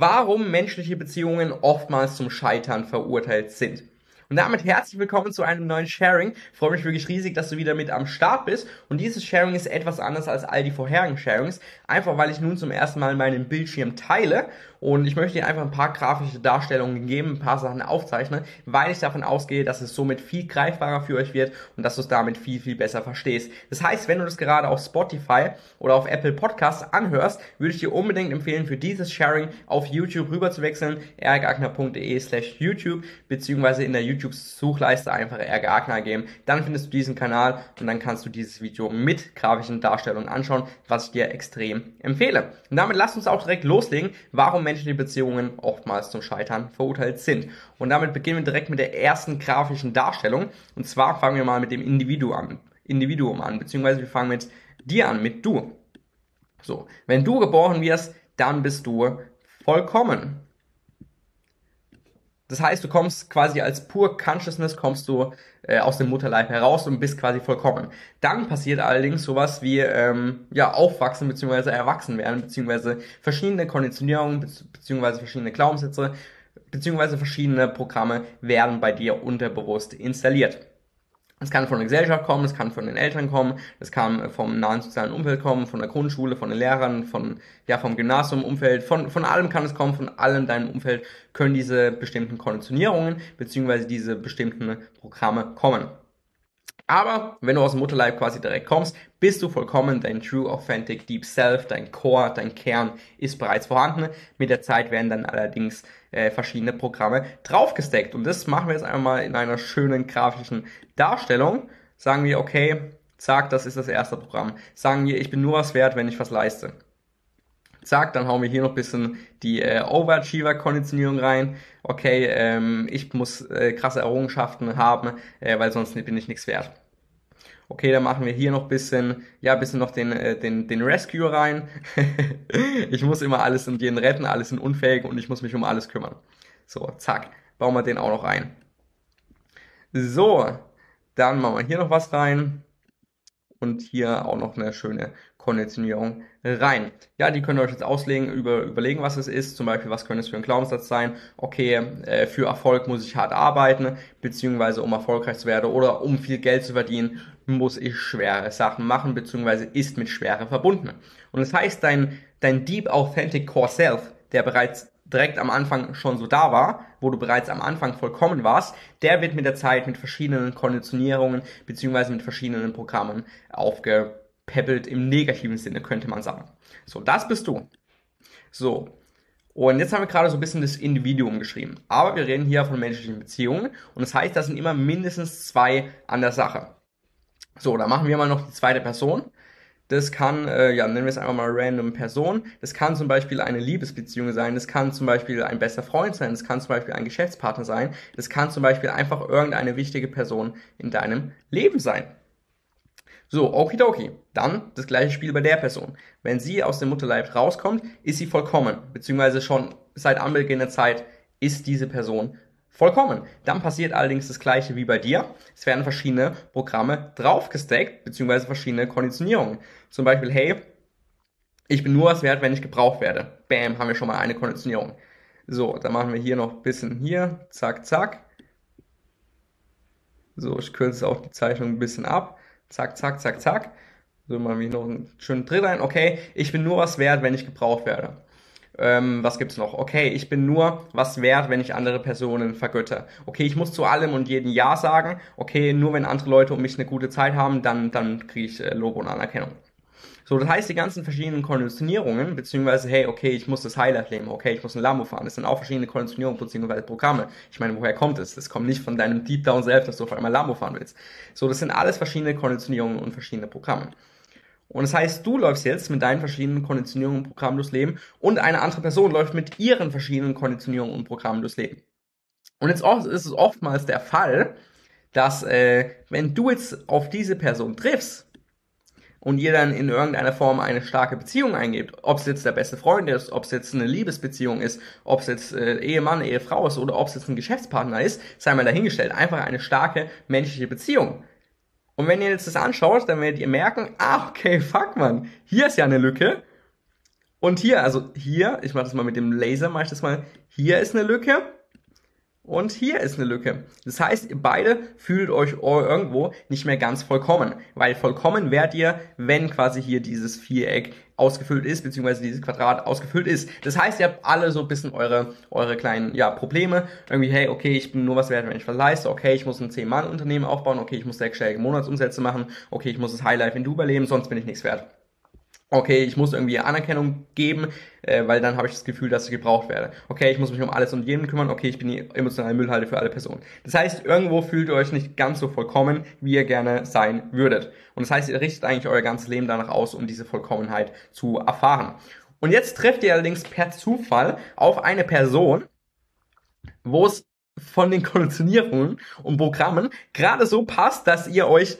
warum menschliche Beziehungen oftmals zum Scheitern verurteilt sind. Und damit herzlich willkommen zu einem neuen Sharing. Ich freue mich wirklich riesig, dass du wieder mit am Start bist. Und dieses Sharing ist etwas anders als all die vorherigen Sharings. Einfach weil ich nun zum ersten Mal meinen Bildschirm teile. Und ich möchte dir einfach ein paar grafische Darstellungen geben, ein paar Sachen aufzeichnen, weil ich davon ausgehe, dass es somit viel greifbarer für euch wird und dass du es damit viel, viel besser verstehst. Das heißt, wenn du das gerade auf Spotify oder auf Apple Podcasts anhörst, würde ich dir unbedingt empfehlen, für dieses Sharing auf YouTube rüber zu wechseln, ergagner.de slash YouTube, beziehungsweise in der YouTube YouTube-Suchleiste einfach RGA geben. Dann findest du diesen Kanal und dann kannst du dieses Video mit grafischen Darstellungen anschauen, was ich dir extrem empfehle. Und damit lass uns auch direkt loslegen, warum menschliche Beziehungen oftmals zum Scheitern verurteilt sind. Und damit beginnen wir direkt mit der ersten grafischen Darstellung. Und zwar fangen wir mal mit dem Individuum an, Individuum an, beziehungsweise wir fangen mit dir an, mit du. So, wenn du geboren wirst, dann bist du vollkommen. Das heißt, du kommst quasi als pur Consciousness, kommst du äh, aus dem Mutterleib heraus und bist quasi vollkommen. Dann passiert allerdings sowas wie ähm, ja aufwachsen bzw. erwachsen werden bzw. verschiedene Konditionierungen bzw. verschiedene Glaubenssätze bzw. verschiedene Programme werden bei dir unterbewusst installiert. Es kann von der Gesellschaft kommen, es kann von den Eltern kommen, es kann vom nahen sozialen Umfeld kommen, von der Grundschule, von den Lehrern, von, ja, vom Gymnasiumumfeld, von, von allem kann es kommen, von allem deinem Umfeld können diese bestimmten Konditionierungen beziehungsweise diese bestimmten Programme kommen. Aber wenn du aus dem Mutterleib quasi direkt kommst, bist du vollkommen, dein True Authentic Deep Self, dein Core, dein Kern ist bereits vorhanden. Mit der Zeit werden dann allerdings äh, verschiedene Programme draufgesteckt. Und das machen wir jetzt einmal in einer schönen grafischen Darstellung. Sagen wir, okay, zack, das ist das erste Programm. Sagen wir, ich bin nur was wert, wenn ich was leiste. Zack, dann hauen wir hier noch ein bisschen die äh, Overachiever-Konditionierung rein. Okay, ähm, ich muss äh, krasse Errungenschaften haben, äh, weil sonst bin ich nichts wert. Okay, dann machen wir hier noch bisschen, ja, bisschen noch den, äh, den, den Rescue rein. ich muss immer alles in jeden retten, alles sind unfähig und ich muss mich um alles kümmern. So, zack, bauen wir den auch noch ein. So, dann machen wir hier noch was rein und hier auch noch eine schöne Konditionierung rein. Ja, die könnt ihr euch jetzt auslegen, über, überlegen, was es ist. Zum Beispiel, was könnte es für ein Glaubenssatz sein? Okay, äh, für Erfolg muss ich hart arbeiten, beziehungsweise um erfolgreich zu werden oder um viel Geld zu verdienen, muss ich schwere Sachen machen, beziehungsweise ist mit Schwere verbunden. Und das heißt, dein, dein Deep Authentic Core Self, der bereits direkt am Anfang schon so da war, wo du bereits am Anfang vollkommen warst, der wird mit der Zeit mit verschiedenen Konditionierungen beziehungsweise mit verschiedenen Programmen aufgepäppelt im negativen Sinne, könnte man sagen. So, das bist du. So. Und jetzt haben wir gerade so ein bisschen das Individuum geschrieben. Aber wir reden hier von menschlichen Beziehungen. Und das heißt, da sind immer mindestens zwei an der Sache. So, da machen wir mal noch die zweite Person. Das kann, äh, ja, nennen wir es einfach mal random Person. Das kann zum Beispiel eine Liebesbeziehung sein. Das kann zum Beispiel ein bester Freund sein. Das kann zum Beispiel ein Geschäftspartner sein. Das kann zum Beispiel einfach irgendeine wichtige Person in deinem Leben sein. So, okidoki. Dann das gleiche Spiel bei der Person. Wenn sie aus dem Mutterleib rauskommt, ist sie vollkommen. Beziehungsweise schon seit Anbeginn der Zeit ist diese Person Vollkommen. Dann passiert allerdings das gleiche wie bei dir. Es werden verschiedene Programme draufgesteckt, beziehungsweise verschiedene Konditionierungen. Zum Beispiel, hey, ich bin nur was wert, wenn ich gebraucht werde. Bam, haben wir schon mal eine Konditionierung. So, dann machen wir hier noch ein bisschen hier, zack, zack. So, ich kürze auch die Zeichnung ein bisschen ab. Zack, zack, zack, zack. So wir hier noch einen schönen Drill rein. Okay, ich bin nur was wert, wenn ich gebraucht werde. Ähm, was gibt's noch? Okay, ich bin nur was wert, wenn ich andere Personen vergötter. Okay, ich muss zu allem und jedem Ja sagen. Okay, nur wenn andere Leute um mich eine gute Zeit haben, dann, dann kriege ich äh, Lob und Anerkennung. So, das heißt, die ganzen verschiedenen Konditionierungen, beziehungsweise, hey, okay, ich muss das Highlight nehmen, okay, ich muss ein Lambo fahren, das sind auch verschiedene Konditionierungen, beziehungsweise Programme. Ich meine, woher kommt es? Das kommt nicht von deinem Deep Down selbst, dass du auf einmal Lambo fahren willst. So, das sind alles verschiedene Konditionierungen und verschiedene Programme. Und das heißt, du läufst jetzt mit deinen verschiedenen Konditionierungen und Programmen durchs Leben und eine andere Person läuft mit ihren verschiedenen Konditionierungen und Programmen durchs Leben. Und jetzt ist es oftmals der Fall, dass äh, wenn du jetzt auf diese Person triffst und ihr dann in irgendeiner Form eine starke Beziehung eingebt, ob es jetzt der beste Freund ist, ob es jetzt eine Liebesbeziehung ist, ob es jetzt äh, Ehemann, Ehefrau ist oder ob es jetzt ein Geschäftspartner ist, sei mal dahingestellt, einfach eine starke menschliche Beziehung. Und wenn ihr jetzt das anschaut, dann werdet ihr merken, ah, okay, fuck man, hier ist ja eine Lücke. Und hier, also hier, ich mache das mal mit dem Laser, mache ich das mal, hier ist eine Lücke und hier ist eine Lücke. Das heißt, ihr beide fühlt euch irgendwo nicht mehr ganz vollkommen, weil vollkommen werdet ihr, wenn quasi hier dieses Viereck ausgefüllt ist, beziehungsweise dieses Quadrat ausgefüllt ist. Das heißt, ihr habt alle so ein bisschen eure, eure kleinen, ja, Probleme. Irgendwie, hey, okay, ich bin nur was wert, wenn ich was leiste. Okay, ich muss ein 10-Mann-Unternehmen aufbauen. Okay, ich muss sechsstellige Monatsumsätze machen. Okay, ich muss das Highlife in Dubai leben, sonst bin ich nichts wert okay, ich muss irgendwie Anerkennung geben, äh, weil dann habe ich das Gefühl, dass ich gebraucht werde. Okay, ich muss mich um alles und jeden kümmern. Okay, ich bin die emotionale Müllhalde für alle Personen. Das heißt, irgendwo fühlt ihr euch nicht ganz so vollkommen, wie ihr gerne sein würdet. Und das heißt, ihr richtet eigentlich euer ganzes Leben danach aus, um diese Vollkommenheit zu erfahren. Und jetzt trefft ihr allerdings per Zufall auf eine Person, wo es von den Konditionierungen und Programmen gerade so passt, dass ihr euch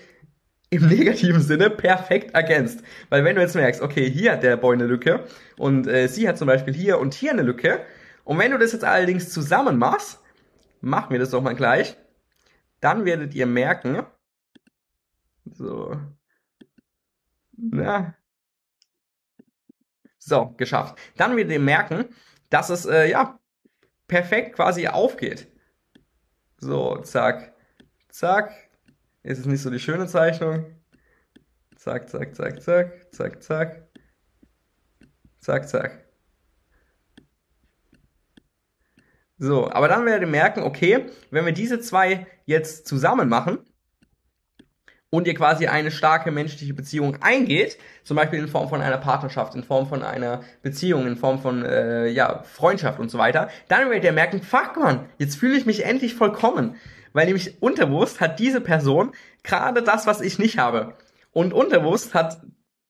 im negativen Sinne perfekt ergänzt. Weil wenn du jetzt merkst, okay, hier hat der Boy eine Lücke und äh, sie hat zum Beispiel hier und hier eine Lücke und wenn du das jetzt allerdings zusammen machst, machen wir das doch mal gleich, dann werdet ihr merken, so, na, so, geschafft. Dann werdet ihr merken, dass es, äh, ja, perfekt quasi aufgeht. So, zack, zack, ist es nicht so die schöne Zeichnung? Zack, zack, zack, zack, zack, zack. Zack, zack. So, aber dann werdet ihr merken, okay, wenn wir diese zwei jetzt zusammen machen und ihr quasi eine starke menschliche Beziehung eingeht, zum Beispiel in Form von einer Partnerschaft, in Form von einer Beziehung, in Form von äh, ja, Freundschaft und so weiter, dann werdet ihr merken, fuck man, jetzt fühle ich mich endlich vollkommen. Weil nämlich unterbewusst hat diese Person gerade das, was ich nicht habe. Und unterbewusst hat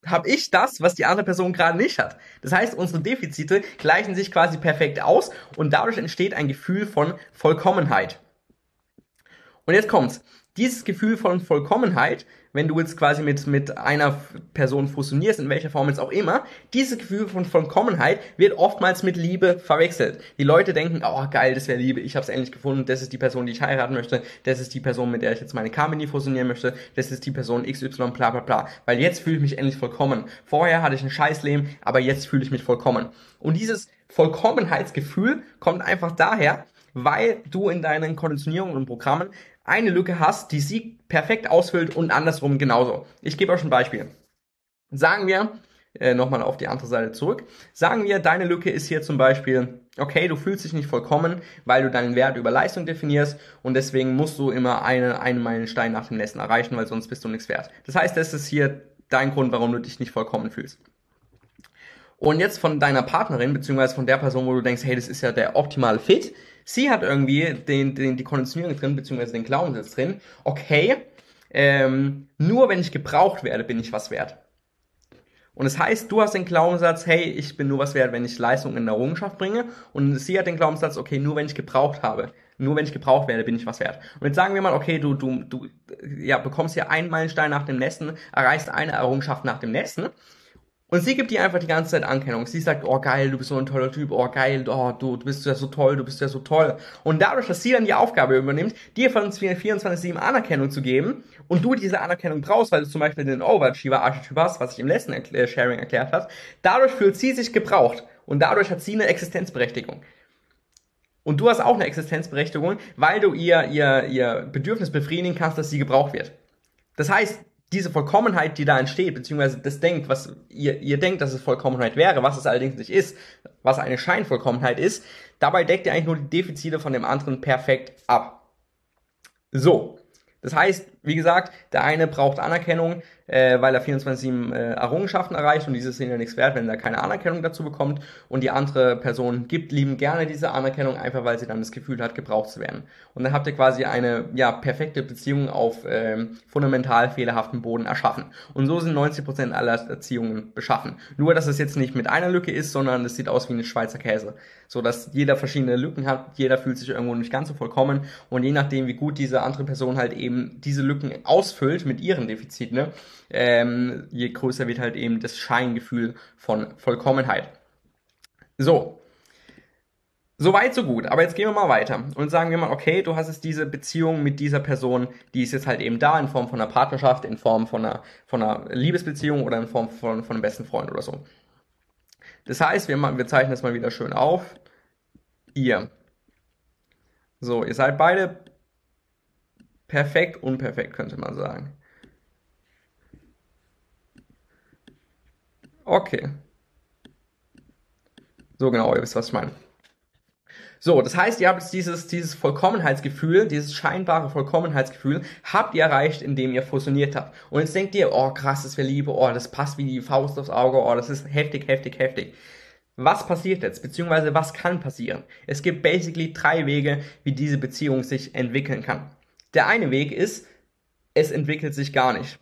habe ich das, was die andere Person gerade nicht hat. Das heißt, unsere Defizite gleichen sich quasi perfekt aus und dadurch entsteht ein Gefühl von Vollkommenheit. Und jetzt kommt's. Dieses Gefühl von Vollkommenheit wenn du jetzt quasi mit, mit einer Person fusionierst, in welcher Form jetzt auch immer, dieses Gefühl von Vollkommenheit wird oftmals mit Liebe verwechselt. Die Leute denken, oh geil, das wäre Liebe, ich habe es endlich gefunden, das ist die Person, die ich heiraten möchte, das ist die Person, mit der ich jetzt meine Company fusionieren möchte, das ist die Person XY, bla bla bla. Weil jetzt fühle ich mich endlich vollkommen. Vorher hatte ich ein Scheißleben, aber jetzt fühle ich mich vollkommen. Und dieses Vollkommenheitsgefühl kommt einfach daher, weil du in deinen Konditionierungen und Programmen eine Lücke hast, die sie perfekt ausfüllt und andersrum genauso. Ich gebe euch ein Beispiel. Sagen wir, äh, nochmal auf die andere Seite zurück. Sagen wir, deine Lücke ist hier zum Beispiel, okay, du fühlst dich nicht vollkommen, weil du deinen Wert über Leistung definierst und deswegen musst du immer eine, einen Meilenstein nach dem nächsten erreichen, weil sonst bist du nichts wert. Das heißt, das ist hier dein Grund, warum du dich nicht vollkommen fühlst. Und jetzt von deiner Partnerin, beziehungsweise von der Person, wo du denkst, hey, das ist ja der optimale Fit, Sie hat irgendwie den, den, die Konditionierung drin, beziehungsweise den Glaubenssatz drin, okay, ähm, nur wenn ich gebraucht werde, bin ich was wert. Und das heißt, du hast den Glaubenssatz, hey, ich bin nur was wert, wenn ich Leistung in Errungenschaft bringe. Und sie hat den Glaubenssatz, okay, nur wenn ich gebraucht habe, nur wenn ich gebraucht werde, bin ich was wert. Und jetzt sagen wir mal, okay, du, du, du ja, bekommst hier einen Meilenstein nach dem nächsten, erreichst eine Errungenschaft nach dem nächsten. Und sie gibt dir einfach die ganze Zeit Ankennung. Sie sagt, oh geil, du bist so ein toller Typ, oh geil, oh, du, du bist ja so toll, du bist ja so toll. Und dadurch, dass sie dann die Aufgabe übernimmt, dir von 24-7 Anerkennung zu geben und du diese Anerkennung brauchst, weil du zum Beispiel den Overachiever-Archetyp hast, was ich im letzten Erkl Sharing erklärt habe, dadurch fühlt sie sich gebraucht und dadurch hat sie eine Existenzberechtigung. Und du hast auch eine Existenzberechtigung, weil du ihr, ihr, ihr Bedürfnis befriedigen kannst, dass sie gebraucht wird. Das heißt, diese Vollkommenheit, die da entsteht, beziehungsweise das denkt, was ihr, ihr denkt, dass es Vollkommenheit wäre, was es allerdings nicht ist, was eine Scheinvollkommenheit ist, dabei deckt ihr eigentlich nur die Defizite von dem anderen perfekt ab. So. Das heißt, wie gesagt, der eine braucht Anerkennung, äh, weil er 24-7 äh, Errungenschaften erreicht und diese sind ja nichts wert, wenn er keine Anerkennung dazu bekommt. Und die andere Person gibt lieben gerne diese Anerkennung, einfach weil sie dann das Gefühl hat, gebraucht zu werden. Und dann habt ihr quasi eine ja, perfekte Beziehung auf ähm, fundamental fehlerhaften Boden erschaffen. Und so sind 90% aller Erziehungen beschaffen. Nur, dass es jetzt nicht mit einer Lücke ist, sondern es sieht aus wie eine Schweizer Käse. So dass jeder verschiedene Lücken hat, jeder fühlt sich irgendwo nicht ganz so vollkommen. Und je nachdem, wie gut diese andere Person halt eben diese Lücken ausfüllt mit ihren Defiziten, ne, ähm, je größer wird halt eben das Scheingefühl von Vollkommenheit. So. Soweit, so gut. Aber jetzt gehen wir mal weiter und sagen wir mal, okay, du hast jetzt diese Beziehung mit dieser Person, die ist jetzt halt eben da in Form von einer Partnerschaft, in Form von einer, von einer Liebesbeziehung oder in Form von, von einem besten Freund oder so. Das heißt, wir, wir zeichnen das mal wieder schön auf. Ihr. So, ihr seid beide perfekt, unperfekt, könnte man sagen. Okay. So genau, ihr wisst, was ich meine. So, das heißt, ihr habt jetzt dieses, dieses Vollkommenheitsgefühl, dieses scheinbare Vollkommenheitsgefühl, habt ihr erreicht, indem ihr fusioniert habt. Und jetzt denkt ihr, oh krass, das wäre Liebe, oh, das passt wie die Faust aufs Auge, oh, das ist heftig, heftig, heftig. Was passiert jetzt, beziehungsweise was kann passieren? Es gibt basically drei Wege, wie diese Beziehung sich entwickeln kann. Der eine Weg ist, es entwickelt sich gar nicht.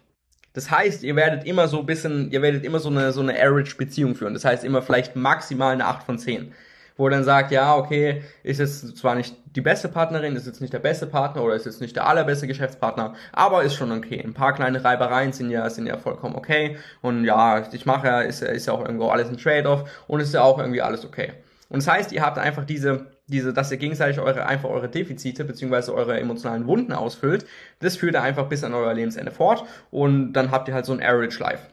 Das heißt, ihr werdet immer so ein bisschen, ihr werdet immer so eine, so eine average Beziehung führen. Das heißt immer vielleicht maximal eine 8 von 10 wo er dann sagt, ja, okay, ist jetzt zwar nicht die beste Partnerin, ist jetzt nicht der beste Partner oder ist jetzt nicht der allerbeste Geschäftspartner, aber ist schon okay. Ein paar kleine Reibereien sind ja, sind ja vollkommen okay. Und ja, ich mache ja, ist, ist ja auch irgendwo alles ein Trade-off und ist ja auch irgendwie alles okay. Und das heißt, ihr habt einfach diese, diese, dass ihr gegenseitig eure, einfach eure Defizite beziehungsweise eure emotionalen Wunden ausfüllt. Das führt ihr einfach bis an euer Lebensende fort und dann habt ihr halt so ein Average Life.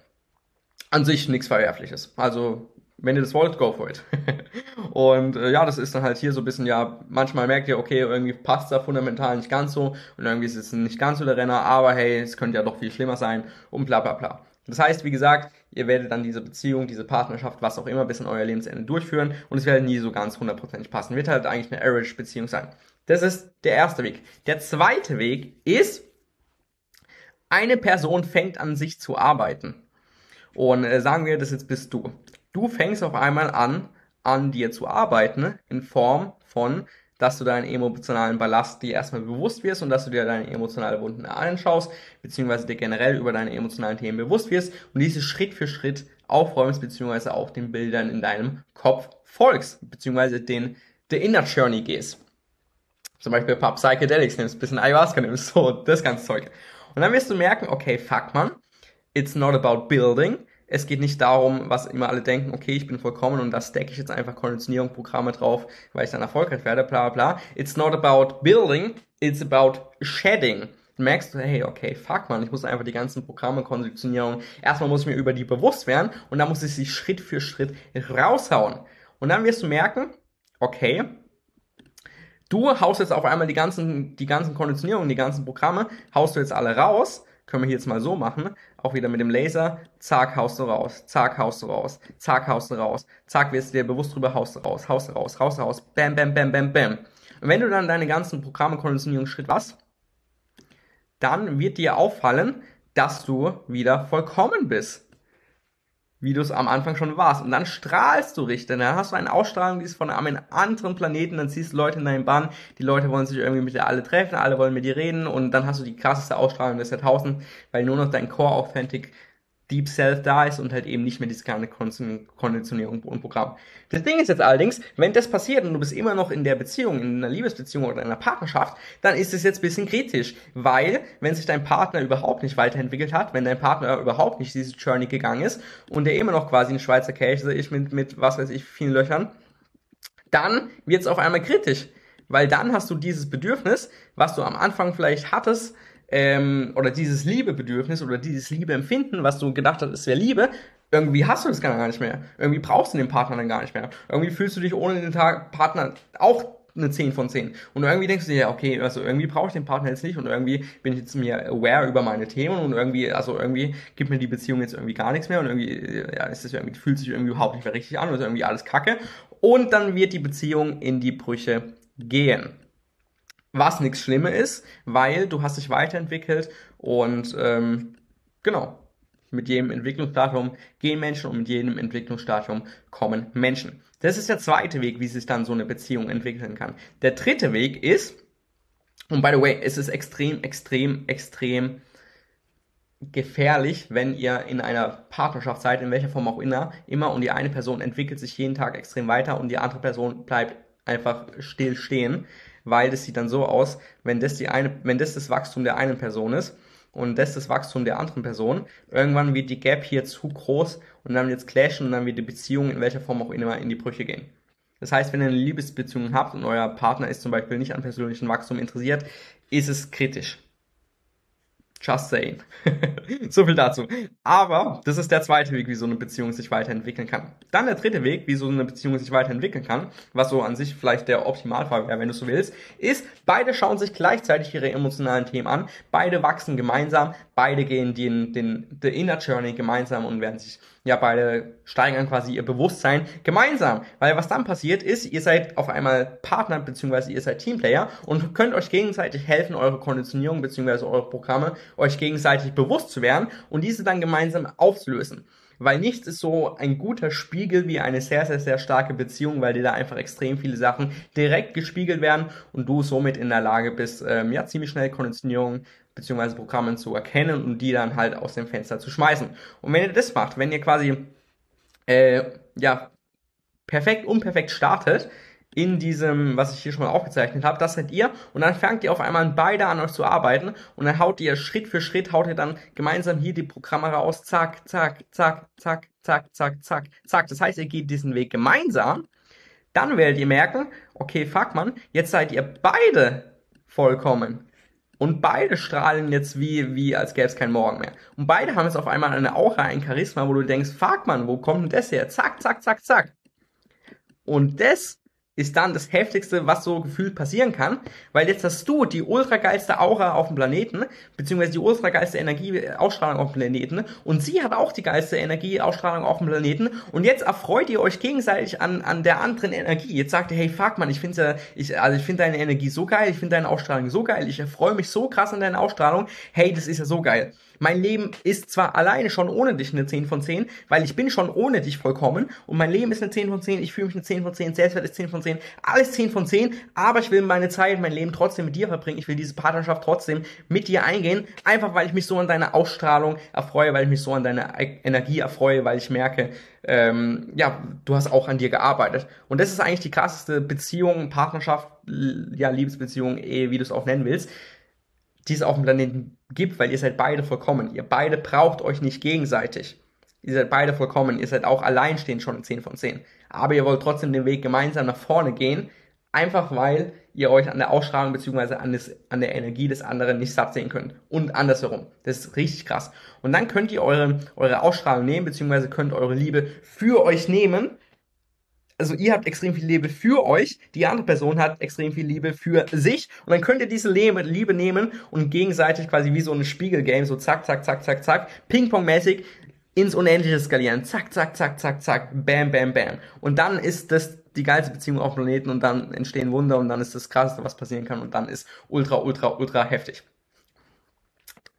An sich nichts Verwerfliches. Also wenn ihr das wollt, go for it. und äh, ja, das ist dann halt hier so ein bisschen, ja, manchmal merkt ihr, okay, irgendwie passt da fundamental nicht ganz so und irgendwie ist es nicht ganz so der Renner, aber hey, es könnte ja doch viel schlimmer sein und bla bla bla. Das heißt, wie gesagt, ihr werdet dann diese Beziehung, diese Partnerschaft, was auch immer, bis in euer Lebensende durchführen und es wird nie so ganz hundertprozentig passen. Wird halt eigentlich eine Average-Beziehung sein. Das ist der erste Weg. Der zweite Weg ist, eine Person fängt an, sich zu arbeiten. Und äh, sagen wir, das jetzt bist du. Du fängst auf einmal an, an dir zu arbeiten, in Form von, dass du deinen emotionalen Ballast dir erstmal bewusst wirst und dass du dir deine emotionalen Wunden anschaust, beziehungsweise dir generell über deine emotionalen Themen bewusst wirst und diese Schritt für Schritt aufräumst, beziehungsweise auch den Bildern in deinem Kopf folgst, beziehungsweise den The Inner Journey gehst. Zum Beispiel ein paar Psychedelics nimmst, bisschen Ayahuasca nimmst, so das ganze Zeug. Und dann wirst du merken, okay, fuck man, it's not about building, es geht nicht darum, was immer alle denken, okay, ich bin vollkommen und da stacke ich jetzt einfach Konditionierung, Programme drauf, weil ich dann erfolgreich werde, bla bla. It's not about building, it's about shedding. Merkst du, hey, okay, fuck man, ich muss einfach die ganzen Programme, Konditionierung, erstmal muss ich mir über die bewusst werden und dann muss ich sie Schritt für Schritt raushauen. Und dann wirst du merken, okay, du haust jetzt auf einmal die ganzen, die ganzen Konditionierungen, die ganzen Programme, haust du jetzt alle raus können wir hier jetzt mal so machen. Auch wieder mit dem Laser. Zack, haust du raus. Zack, haust du raus. Zack, haust du raus. Zack, wirst du dir bewusst drüber, haust du raus. Haust du raus. Haust raus. Bam, bam, bam, bam, bam. Und wenn du dann deine ganzen Programme, Konditionierungsschritt was, dann wird dir auffallen, dass du wieder vollkommen bist wie du es am Anfang schon warst. Und dann strahlst du richtig. Dann hast du eine Ausstrahlung, die ist von einem anderen Planeten. Dann siehst du Leute in deinem Bann. Die Leute wollen sich irgendwie mit dir alle treffen. Alle wollen mit dir reden. Und dann hast du die krasseste Ausstrahlung des Jahrtausends, weil nur noch dein Core Authentic Deep Self da ist und halt eben nicht mehr diese kleine Konditionierung und Programm. Das Ding ist jetzt allerdings, wenn das passiert und du bist immer noch in der Beziehung, in einer Liebesbeziehung oder in einer Partnerschaft, dann ist es jetzt ein bisschen kritisch, weil wenn sich dein Partner überhaupt nicht weiterentwickelt hat, wenn dein Partner überhaupt nicht diese Journey gegangen ist und der immer noch quasi ein Schweizer Käse ist mit, mit was weiß ich, vielen Löchern, dann wird es auf einmal kritisch, weil dann hast du dieses Bedürfnis, was du am Anfang vielleicht hattest, ähm, oder dieses Liebebedürfnis oder dieses Liebeempfinden, was du gedacht hast, es wäre Liebe, irgendwie hast du das gar nicht mehr. Irgendwie brauchst du den Partner dann gar nicht mehr. Irgendwie fühlst du dich ohne den Tag Partner auch eine 10 von 10. Und irgendwie denkst du dir, okay, also irgendwie brauche ich den Partner jetzt nicht und irgendwie bin ich jetzt mir aware über meine Themen und irgendwie, also irgendwie gibt mir die Beziehung jetzt irgendwie gar nichts mehr und irgendwie, ja, ist das irgendwie, fühlt sich irgendwie überhaupt nicht mehr richtig an oder ist irgendwie alles kacke. Und dann wird die Beziehung in die Brüche gehen was nichts Schlimmes ist, weil du hast dich weiterentwickelt und ähm, genau, mit jedem Entwicklungsstadium gehen Menschen und mit jedem Entwicklungsstadium kommen Menschen. Das ist der zweite Weg, wie sich dann so eine Beziehung entwickeln kann. Der dritte Weg ist, und by the way, es ist extrem, extrem, extrem gefährlich, wenn ihr in einer Partnerschaft seid, in welcher Form auch immer, immer und die eine Person entwickelt sich jeden Tag extrem weiter und die andere Person bleibt einfach still stehen weil das sieht dann so aus, wenn das die eine, wenn das das Wachstum der einen Person ist und das das Wachstum der anderen Person, irgendwann wird die Gap hier zu groß und dann wird es clashen und dann wird die Beziehung in welcher Form auch immer in die Brüche gehen. Das heißt, wenn ihr eine Liebesbeziehung habt und euer Partner ist zum Beispiel nicht an persönlichem Wachstum interessiert, ist es kritisch. Just saying. so viel dazu. Aber das ist der zweite Weg, wie so eine Beziehung sich weiterentwickeln kann. Dann der dritte Weg, wie so eine Beziehung sich weiterentwickeln kann, was so an sich vielleicht der Optimalfall wäre, wenn du so willst, ist, beide schauen sich gleichzeitig ihre emotionalen Themen an, beide wachsen gemeinsam, beide gehen den, den, the inner journey gemeinsam und werden sich, ja, beide steigern quasi ihr Bewusstsein gemeinsam. Weil was dann passiert ist, ihr seid auf einmal Partner, beziehungsweise ihr seid Teamplayer und könnt euch gegenseitig helfen, eure Konditionierung, beziehungsweise eure Programme euch gegenseitig bewusst zu werden und diese dann gemeinsam aufzulösen. Weil nichts ist so ein guter Spiegel wie eine sehr, sehr, sehr starke Beziehung, weil dir da einfach extrem viele Sachen direkt gespiegelt werden und du somit in der Lage bist, ähm, ja, ziemlich schnell Konditionierung bzw. Programme zu erkennen und die dann halt aus dem Fenster zu schmeißen. Und wenn ihr das macht, wenn ihr quasi, äh, ja, perfekt, unperfekt startet, in diesem, was ich hier schon mal aufgezeichnet habe, das seid ihr und dann fangt ihr auf einmal beide an euch zu arbeiten und dann haut ihr Schritt für Schritt, haut ihr dann gemeinsam hier die Programme raus, zack, zack, zack, zack, zack, zack, zack, zack. Das heißt, ihr geht diesen Weg gemeinsam, dann werdet ihr merken, okay, fuck man, jetzt seid ihr beide vollkommen. Und beide strahlen jetzt wie, wie als gäbe es keinen Morgen mehr. Und beide haben jetzt auf einmal eine Aura, ein Charisma, wo du denkst, fuck man, wo kommt denn das her? Zack, zack, zack, zack. Und das ist dann das heftigste, was so gefühlt passieren kann, weil jetzt hast du die ultra geilste Aura auf dem Planeten, beziehungsweise die ultra geilste Energieausstrahlung auf dem Planeten und sie hat auch die geilste Energieausstrahlung auf dem Planeten und jetzt erfreut ihr euch gegenseitig an, an der anderen Energie. Jetzt sagt ihr, hey, fuck man, ich finde ja, ich, also ich finde deine Energie so geil, ich finde deine Ausstrahlung so geil, ich erfreue mich so krass an deiner Ausstrahlung, hey, das ist ja so geil. Mein Leben ist zwar alleine schon ohne dich eine 10 von 10, weil ich bin schon ohne dich vollkommen. Und mein Leben ist eine 10 von 10, ich fühle mich eine 10 von 10, Selbstwert ist 10 von 10, alles 10 von 10, aber ich will meine Zeit, mein Leben trotzdem mit dir verbringen, ich will diese Partnerschaft trotzdem mit dir eingehen, einfach weil ich mich so an deiner Ausstrahlung erfreue, weil ich mich so an deiner Energie erfreue, weil ich merke, ähm, ja, du hast auch an dir gearbeitet. Und das ist eigentlich die krasseste Beziehung, Partnerschaft, ja, Liebesbeziehung, Ehe, wie du es auch nennen willst die es auf dem Planeten gibt, weil ihr seid beide vollkommen. Ihr beide braucht euch nicht gegenseitig. Ihr seid beide vollkommen. Ihr seid auch alleinstehend schon in 10 von 10. Aber ihr wollt trotzdem den Weg gemeinsam nach vorne gehen, einfach weil ihr euch an der Ausstrahlung bzw. An, an der Energie des anderen nicht satt sehen könnt. Und andersherum. Das ist richtig krass. Und dann könnt ihr eure, eure Ausstrahlung nehmen, bzw. könnt eure Liebe für euch nehmen also ihr habt extrem viel Liebe für euch, die andere Person hat extrem viel Liebe für sich und dann könnt ihr diese Liebe nehmen und gegenseitig quasi wie so ein Spiegelgame, so zack, zack, zack, zack, zack, Ping-Pong-mäßig ins Unendliche skalieren. Zack, zack, zack, zack, zack, bam, bam, bam. Und dann ist das die geilste Beziehung auf dem Planeten und dann entstehen Wunder und dann ist das krasseste, was passieren kann und dann ist ultra, ultra, ultra heftig.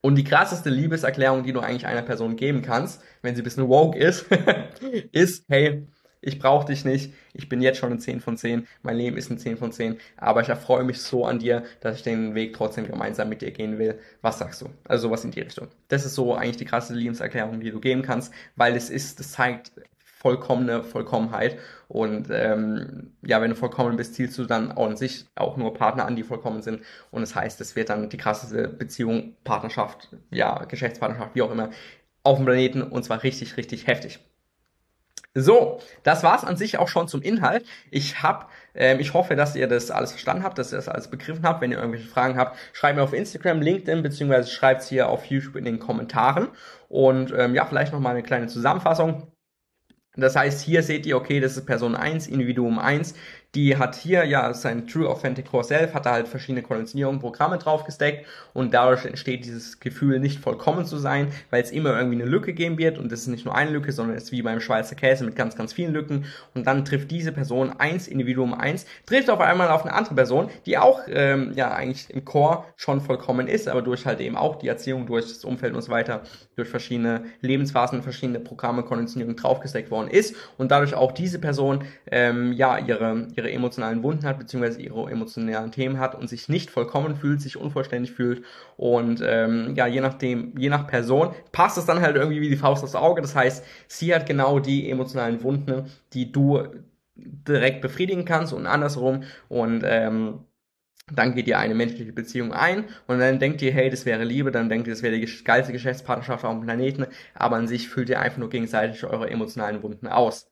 Und die krasseste Liebeserklärung, die du eigentlich einer Person geben kannst, wenn sie ein bisschen woke ist, ist, hey, ich brauche dich nicht, ich bin jetzt schon ein 10 von 10, mein Leben ist ein 10 von 10, aber ich erfreue mich so an dir, dass ich den Weg trotzdem gemeinsam mit dir gehen will. Was sagst du? Also sowas in die Richtung. Das ist so eigentlich die krasse Lebenserklärung, die du geben kannst, weil es ist, das zeigt vollkommene Vollkommenheit und ähm, ja, wenn du vollkommen bist, zielst du dann auch an sich auch nur Partner an, die vollkommen sind und das heißt, es wird dann die krasseste Beziehung, Partnerschaft, ja, Geschäftspartnerschaft, wie auch immer, auf dem Planeten und zwar richtig, richtig heftig. So, das war's an sich auch schon zum Inhalt. Ich hab, ähm, ich hoffe, dass ihr das alles verstanden habt, dass ihr das alles begriffen habt. Wenn ihr irgendwelche Fragen habt, schreibt mir auf Instagram, LinkedIn, beziehungsweise schreibt es hier auf YouTube in den Kommentaren. Und ähm, ja, vielleicht noch mal eine kleine Zusammenfassung. Das heißt, hier seht ihr, okay, das ist Person 1, Individuum 1. Die hat hier ja sein True Authentic Core Self, hat da halt verschiedene Konditionierungen, Programme draufgesteckt und dadurch entsteht dieses Gefühl, nicht vollkommen zu sein, weil es immer irgendwie eine Lücke geben wird. Und das ist nicht nur eine Lücke, sondern es ist wie beim Schweizer Käse mit ganz, ganz vielen Lücken. Und dann trifft diese Person 1, Individuum 1, trifft auf einmal auf eine andere Person, die auch ähm, ja eigentlich im Core schon vollkommen ist, aber durch halt eben auch die Erziehung, durch das Umfeld und so weiter, durch verschiedene Lebensphasen, verschiedene Programme, Konditionierungen draufgesteckt worden ist. Und dadurch auch diese Person ähm, ja ihre ihre emotionalen Wunden hat, beziehungsweise ihre emotionalen Themen hat und sich nicht vollkommen fühlt, sich unvollständig fühlt. Und ähm, ja, je nachdem, je nach Person passt es dann halt irgendwie wie die Faust aufs Auge. Das heißt, sie hat genau die emotionalen Wunden, die du direkt befriedigen kannst und andersrum. Und ähm, dann geht ihr eine menschliche Beziehung ein und dann denkt ihr, hey, das wäre Liebe, dann denkt ihr, das wäre die geilste Geschäftspartnerschaft auf dem Planeten, aber an sich füllt ihr einfach nur gegenseitig eure emotionalen Wunden aus.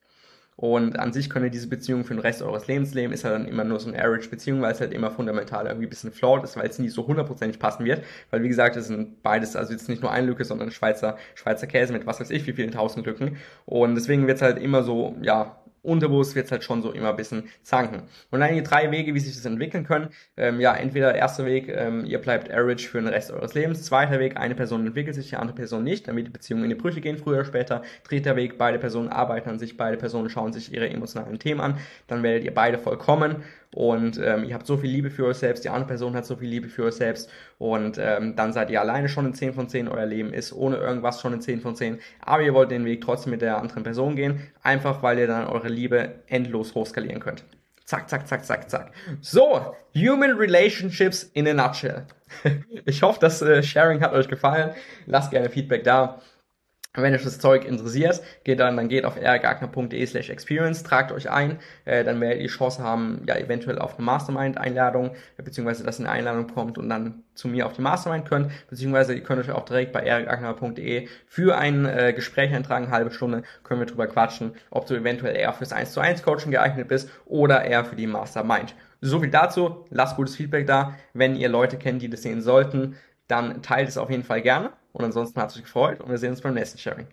Und an sich könnt ihr diese Beziehung für den Rest eures Lebens leben. Ist halt dann immer nur so eine Average-Beziehung, weil es halt immer fundamental irgendwie ein bisschen flawed ist, weil es nie so hundertprozentig passen wird. Weil wie gesagt, es sind beides, also jetzt nicht nur ein Lücke, sondern Schweizer, Schweizer Käse mit was weiß ich, wie vielen tausend Lücken. Und deswegen wird es halt immer so, ja, unterbewusst wird es halt schon so immer ein bisschen zanken. Und dann die drei Wege, wie sich das entwickeln können. Ähm, ja, entweder erster Weg, ähm, ihr bleibt average für den Rest eures Lebens. Zweiter Weg, eine Person entwickelt sich, die andere Person nicht, damit die Beziehungen in die Brüche gehen, früher oder später. Dritter Weg, beide Personen arbeiten an sich, beide Personen schauen sich ihre emotionalen Themen an. Dann werdet ihr beide vollkommen und ähm, ihr habt so viel Liebe für euch selbst, die andere Person hat so viel Liebe für euch selbst und ähm, dann seid ihr alleine schon in 10 von 10, euer Leben ist ohne irgendwas schon in 10 von 10, aber ihr wollt den Weg trotzdem mit der anderen Person gehen, einfach weil ihr dann eure Liebe endlos hochskalieren könnt. Zack, zack, zack, zack, zack. So, Human Relationships in a nutshell. ich hoffe, das äh, Sharing hat euch gefallen. Lasst gerne Feedback da. Wenn euch das Zeug interessiert, geht dann, dann geht auf rgagner.de slash experience, tragt euch ein, äh, dann werdet ihr die Chance haben, ja, eventuell auf eine Mastermind-Einladung, beziehungsweise dass eine Einladung kommt und dann zu mir auf die Mastermind könnt, beziehungsweise ihr könnt euch auch direkt bei rgagner.de für ein äh, Gespräch eintragen, halbe Stunde, können wir drüber quatschen, ob du eventuell eher fürs 1 zu 1 Coaching geeignet bist oder eher für die Mastermind. So viel dazu, lasst gutes Feedback da, wenn ihr Leute kennt, die das sehen sollten, dann teilt es auf jeden Fall gerne. Und ansonsten hat es mich gefreut und wir sehen uns beim nächsten Sharing.